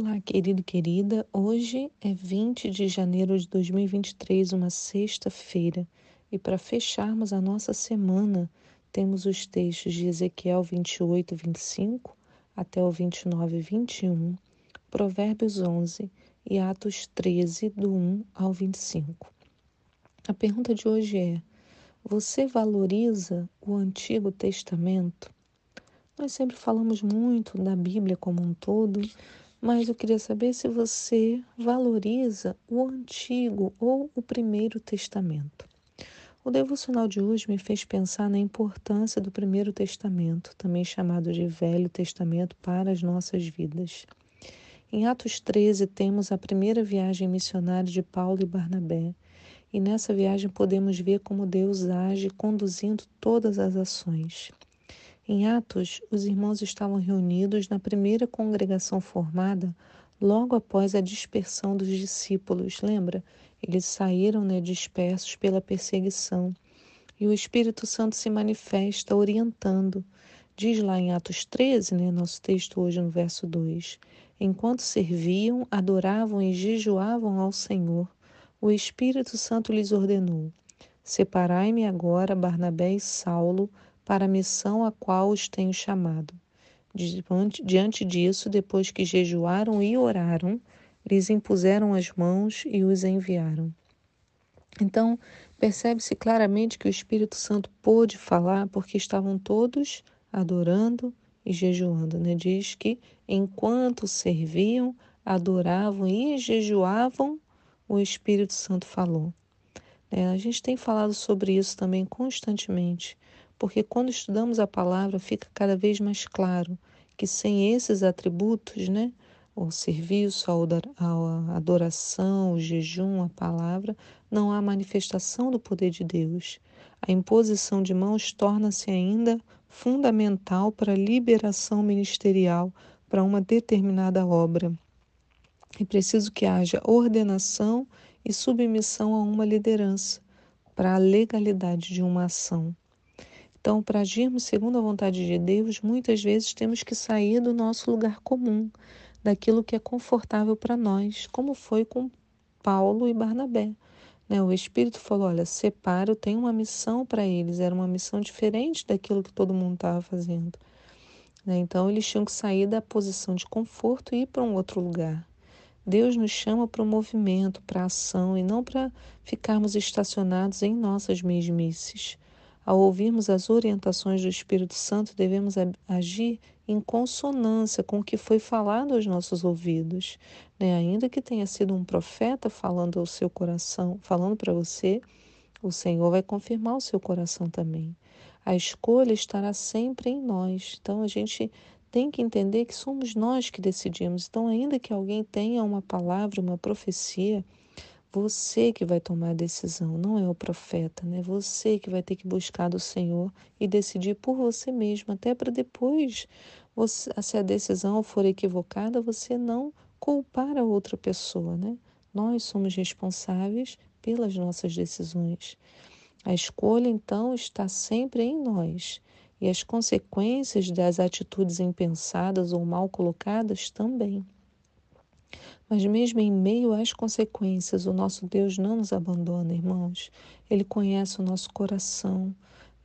Olá, querido e querida. Hoje é 20 de janeiro de 2023, uma sexta-feira, e para fecharmos a nossa semana, temos os textos de Ezequiel 28, 25 até o 29, 21, Provérbios 11 e Atos 13, do 1 ao 25. A pergunta de hoje é: você valoriza o Antigo Testamento? Nós sempre falamos muito da Bíblia como um todo, mas eu queria saber se você valoriza o Antigo ou o Primeiro Testamento. O devocional de hoje me fez pensar na importância do Primeiro Testamento, também chamado de Velho Testamento, para as nossas vidas. Em Atos 13, temos a primeira viagem missionária de Paulo e Barnabé, e nessa viagem podemos ver como Deus age conduzindo todas as ações. Em Atos, os irmãos estavam reunidos na primeira congregação formada logo após a dispersão dos discípulos. Lembra? Eles saíram né, dispersos pela perseguição. E o Espírito Santo se manifesta orientando. Diz lá em Atos 13, né, nosso texto hoje no verso 2: Enquanto serviam, adoravam e jejuavam ao Senhor, o Espírito Santo lhes ordenou: Separai-me agora Barnabé e Saulo para a missão a qual os tenho chamado. Diante, disso, depois que jejuaram e oraram, lhes impuseram as mãos e os enviaram. Então, percebe-se claramente que o Espírito Santo pôde falar porque estavam todos adorando e jejuando. Né? Diz que enquanto serviam, adoravam e jejuavam, o Espírito Santo falou. É, a gente tem falado sobre isso também constantemente porque quando estudamos a palavra fica cada vez mais claro que sem esses atributos, né, o serviço, a adoração, o jejum, a palavra, não há manifestação do poder de Deus. A imposição de mãos torna-se ainda fundamental para a liberação ministerial para uma determinada obra. É preciso que haja ordenação e submissão a uma liderança para a legalidade de uma ação. Então, para agirmos segundo a vontade de Deus, muitas vezes temos que sair do nosso lugar comum, daquilo que é confortável para nós, como foi com Paulo e Barnabé. Né? O Espírito falou: olha, separo, tem uma missão para eles, era uma missão diferente daquilo que todo mundo estava fazendo. Né? Então, eles tinham que sair da posição de conforto e ir para um outro lugar. Deus nos chama para o movimento, para a ação e não para ficarmos estacionados em nossas mesmices. Ao ouvirmos as orientações do Espírito Santo, devemos agir em consonância com o que foi falado aos nossos ouvidos. Né? Ainda que tenha sido um profeta falando ao seu coração, falando para você, o Senhor vai confirmar o seu coração também. A escolha estará sempre em nós. Então a gente tem que entender que somos nós que decidimos. Então, ainda que alguém tenha uma palavra, uma profecia, você que vai tomar a decisão, não é o profeta, né? Você que vai ter que buscar do Senhor e decidir por você mesmo, até para depois, você, se a decisão for equivocada, você não culpar a outra pessoa, né? Nós somos responsáveis pelas nossas decisões. A escolha, então, está sempre em nós. E as consequências das atitudes impensadas ou mal colocadas também. Mas mesmo em meio às consequências, o nosso Deus não nos abandona, irmãos. Ele conhece o nosso coração.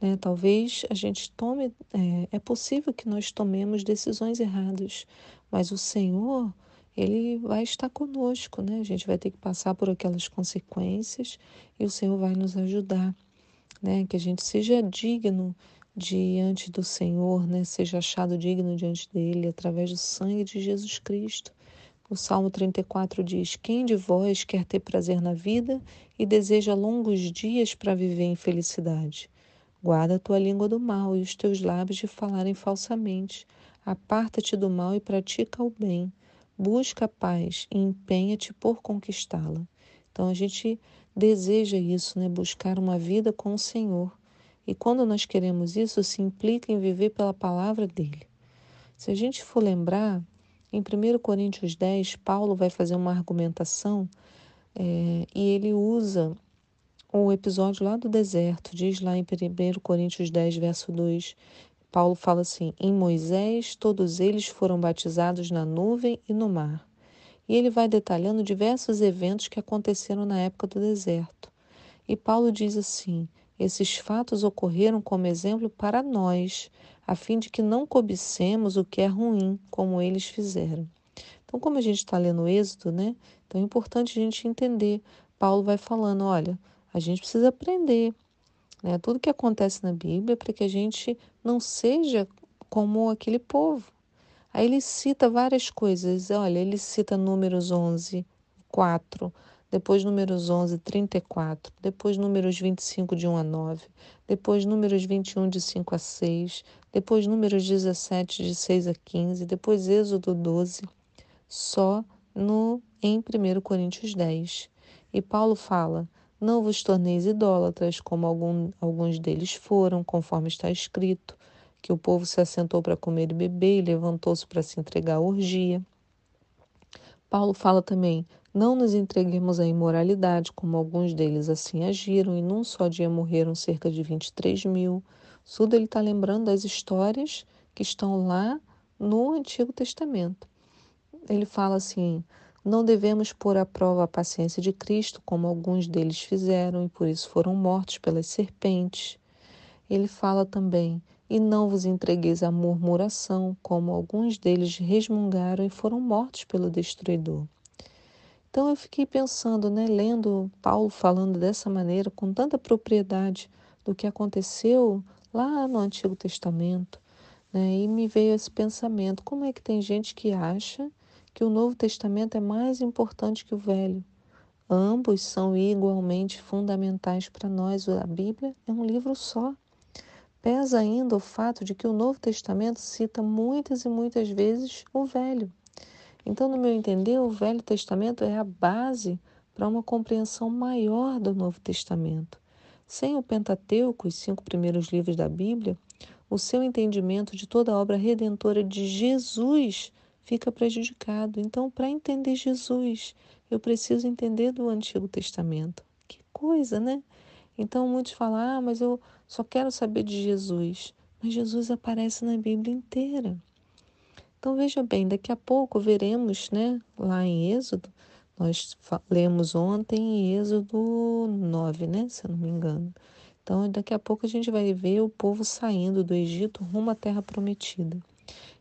Né? Talvez a gente tome, é, é possível que nós tomemos decisões erradas, mas o Senhor, Ele vai estar conosco, né? A gente vai ter que passar por aquelas consequências e o Senhor vai nos ajudar, né? Que a gente seja digno diante do Senhor, né? Seja achado digno diante dele através do sangue de Jesus Cristo. O Salmo 34 diz: Quem de vós quer ter prazer na vida e deseja longos dias para viver em felicidade? Guarda a tua língua do mal e os teus lábios de falarem falsamente. Aparta-te do mal e pratica o bem. Busca a paz e empenha-te por conquistá-la. Então a gente deseja isso, né? Buscar uma vida com o Senhor. E quando nós queremos isso, se implica em viver pela palavra dele. Se a gente for lembrar, em 1 Coríntios 10, Paulo vai fazer uma argumentação é, e ele usa o episódio lá do deserto, diz lá em 1 Coríntios 10, verso 2, Paulo fala assim: Em Moisés, todos eles foram batizados na nuvem e no mar. E ele vai detalhando diversos eventos que aconteceram na época do deserto. E Paulo diz assim: esses fatos ocorreram como exemplo para nós, a fim de que não cobicemos o que é ruim, como eles fizeram. Então, como a gente está lendo o Êxodo, né? Então é importante a gente entender. Paulo vai falando: olha, a gente precisa aprender. Né? Tudo que acontece na Bíblia para que a gente não seja como aquele povo. Aí ele cita várias coisas. Olha, ele cita Números 11, 4, depois Números 11, 34, depois Números 25, de 1 a 9, depois Números 21, de 5 a 6, depois Números 17, de 6 a 15, depois Êxodo 12, só no em 1 Coríntios 10. E Paulo fala: Não vos torneis idólatras, como algum, alguns deles foram, conforme está escrito que o povo se assentou para comer e beber e levantou-se para se entregar à orgia. Paulo fala também: não nos entreguemos à imoralidade, como alguns deles assim agiram, e num só dia morreram cerca de 23 mil. Ele está lembrando das histórias que estão lá no Antigo Testamento. Ele fala assim: não devemos pôr à prova a paciência de Cristo, como alguns deles fizeram, e por isso foram mortos pelas serpentes. Ele fala também: e não vos entregueis à murmuração, como alguns deles resmungaram e foram mortos pelo destruidor. Então eu fiquei pensando, né, lendo Paulo falando dessa maneira, com tanta propriedade do que aconteceu lá no Antigo Testamento, né, e me veio esse pensamento: como é que tem gente que acha que o Novo Testamento é mais importante que o Velho? Ambos são igualmente fundamentais para nós. A Bíblia é um livro só. Pesa ainda o fato de que o Novo Testamento cita muitas e muitas vezes o Velho. Então, no meu entender, o Velho Testamento é a base para uma compreensão maior do Novo Testamento. Sem o Pentateuco, os cinco primeiros livros da Bíblia, o seu entendimento de toda a obra redentora de Jesus fica prejudicado. Então, para entender Jesus, eu preciso entender do Antigo Testamento. Que coisa, né? Então muitos falam: ah, mas eu só quero saber de Jesus. Mas Jesus aparece na Bíblia inteira. Então veja bem, daqui a pouco veremos, né, lá em Êxodo, nós lemos ontem em Êxodo 9, né, se eu não me engano. Então daqui a pouco a gente vai ver o povo saindo do Egito rumo à terra prometida.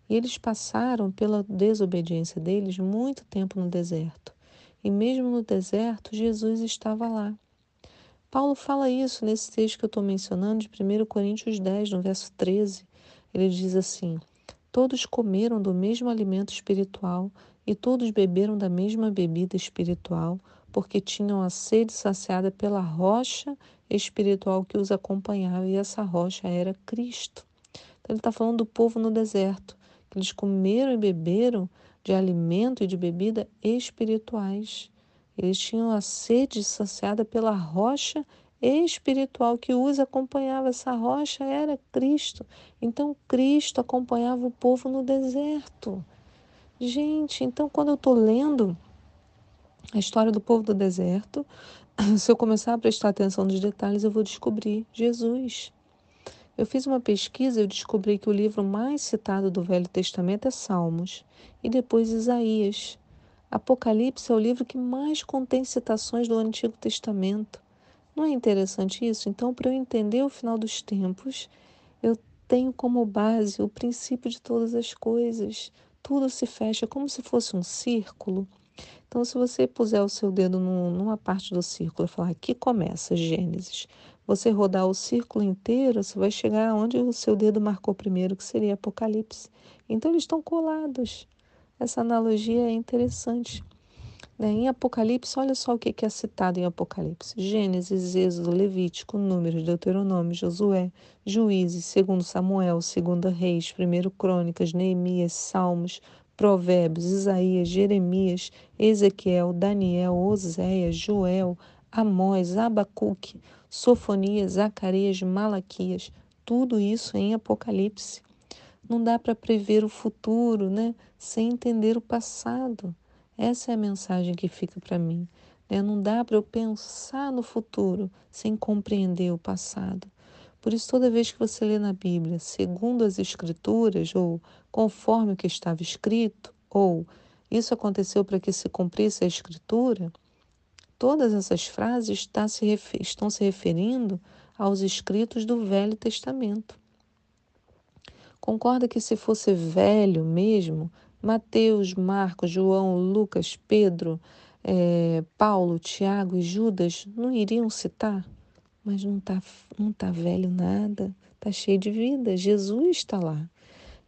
E eles passaram pela desobediência deles muito tempo no deserto. E mesmo no deserto, Jesus estava lá. Paulo fala isso nesse texto que eu estou mencionando, de 1 Coríntios 10, no verso 13. Ele diz assim: Todos comeram do mesmo alimento espiritual e todos beberam da mesma bebida espiritual, porque tinham a sede saciada pela rocha espiritual que os acompanhava, e essa rocha era Cristo. Então, ele está falando do povo no deserto, que eles comeram e beberam de alimento e de bebida espirituais. Eles tinham a sede saciada pela rocha espiritual que os acompanhava. Essa rocha era Cristo. Então, Cristo acompanhava o povo no deserto. Gente, então, quando eu estou lendo a história do povo do deserto, se eu começar a prestar atenção nos detalhes, eu vou descobrir Jesus. Eu fiz uma pesquisa e descobri que o livro mais citado do Velho Testamento é Salmos e depois Isaías. Apocalipse é o livro que mais contém citações do Antigo Testamento. Não é interessante isso? Então, para eu entender o final dos tempos, eu tenho como base o princípio de todas as coisas. Tudo se fecha como se fosse um círculo. Então, se você puser o seu dedo numa parte do círculo e falar aqui começa Gênesis, você rodar o círculo inteiro, você vai chegar onde o seu dedo marcou primeiro, que seria Apocalipse. Então, eles estão colados. Essa analogia é interessante. Né? Em Apocalipse, olha só o que é citado em Apocalipse: Gênesis, Êxodo, Levítico, Números, Deuteronômio, Josué, Juízes, segundo Samuel, segunda Reis, primeiro Crônicas, Neemias, Salmos, Provérbios, Isaías, Jeremias, Ezequiel, Daniel, Oséias, Joel, Amós, Abacuque, Sofonias, Zacarias, Malaquias, tudo isso em Apocalipse. Não dá para prever o futuro, né? Sem entender o passado. Essa é a mensagem que fica para mim. Né? Não dá para eu pensar no futuro sem compreender o passado. Por isso, toda vez que você lê na Bíblia, segundo as Escrituras, ou conforme o que estava escrito, ou isso aconteceu para que se cumprisse a Escritura, todas essas frases se estão se referindo aos escritos do Velho Testamento. Concorda que se fosse velho mesmo, Mateus, Marcos, João, Lucas, Pedro, é, Paulo, Tiago e Judas não iriam citar? Mas não está não tá velho nada, está cheio de vida. Jesus está lá.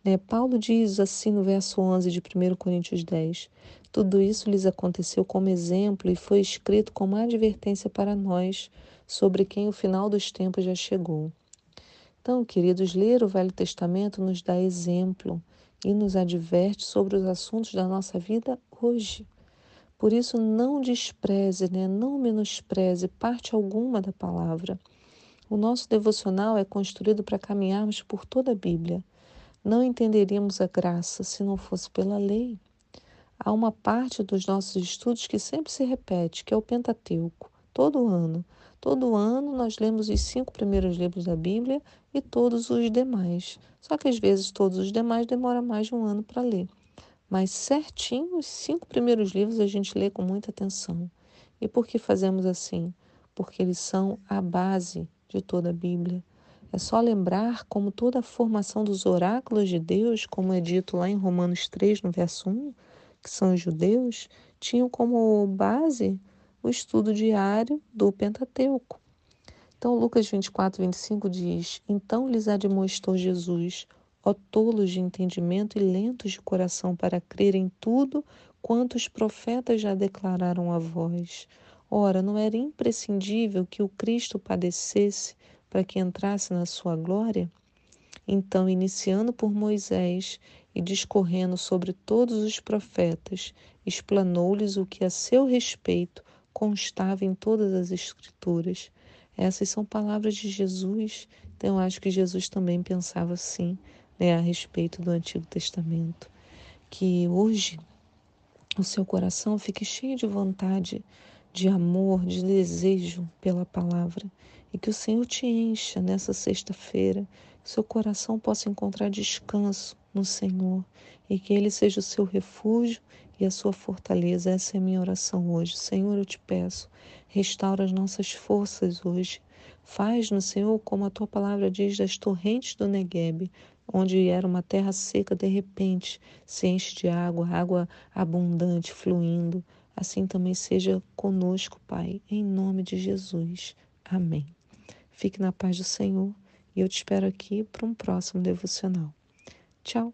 Né? Paulo diz assim no verso 11 de 1 Coríntios 10: Tudo isso lhes aconteceu como exemplo e foi escrito como advertência para nós, sobre quem o final dos tempos já chegou. Então, queridos, ler o Velho Testamento nos dá exemplo e nos adverte sobre os assuntos da nossa vida hoje. Por isso, não despreze, né? não menospreze parte alguma da palavra. O nosso devocional é construído para caminharmos por toda a Bíblia. Não entenderíamos a graça se não fosse pela lei. Há uma parte dos nossos estudos que sempre se repete, que é o Pentateuco, todo ano. Todo ano nós lemos os cinco primeiros livros da Bíblia e todos os demais. Só que às vezes todos os demais demoram mais de um ano para ler. Mas certinho, os cinco primeiros livros a gente lê com muita atenção. E por que fazemos assim? Porque eles são a base de toda a Bíblia. É só lembrar como toda a formação dos oráculos de Deus, como é dito lá em Romanos 3, no verso 1, que são os judeus, tinham como base o estudo diário do Pentateuco. Então, Lucas 24, 25 diz: Então lhes admoestou Jesus, ó tolos de entendimento e lentos de coração para crer em tudo quanto os profetas já declararam a vós. Ora, não era imprescindível que o Cristo padecesse para que entrasse na sua glória? Então, iniciando por Moisés e discorrendo sobre todos os profetas, explanou-lhes o que a seu respeito constava em todas as Escrituras. Essas são palavras de Jesus, então eu acho que Jesus também pensava assim né, a respeito do Antigo Testamento. Que hoje o seu coração fique cheio de vontade, de amor, de desejo pela palavra e que o Senhor te encha nessa sexta-feira, que seu coração possa encontrar descanso no Senhor e que Ele seja o seu refúgio e a sua fortaleza. Essa é a minha oração hoje. Senhor, eu te peço, restaura as nossas forças hoje. Faz-nos, Senhor, como a tua palavra diz, das torrentes do Negueb, onde era uma terra seca, de repente se enche de água, água abundante fluindo. Assim também seja conosco, Pai, em nome de Jesus. Amém. Fique na paz do Senhor e eu te espero aqui para um próximo devocional. чал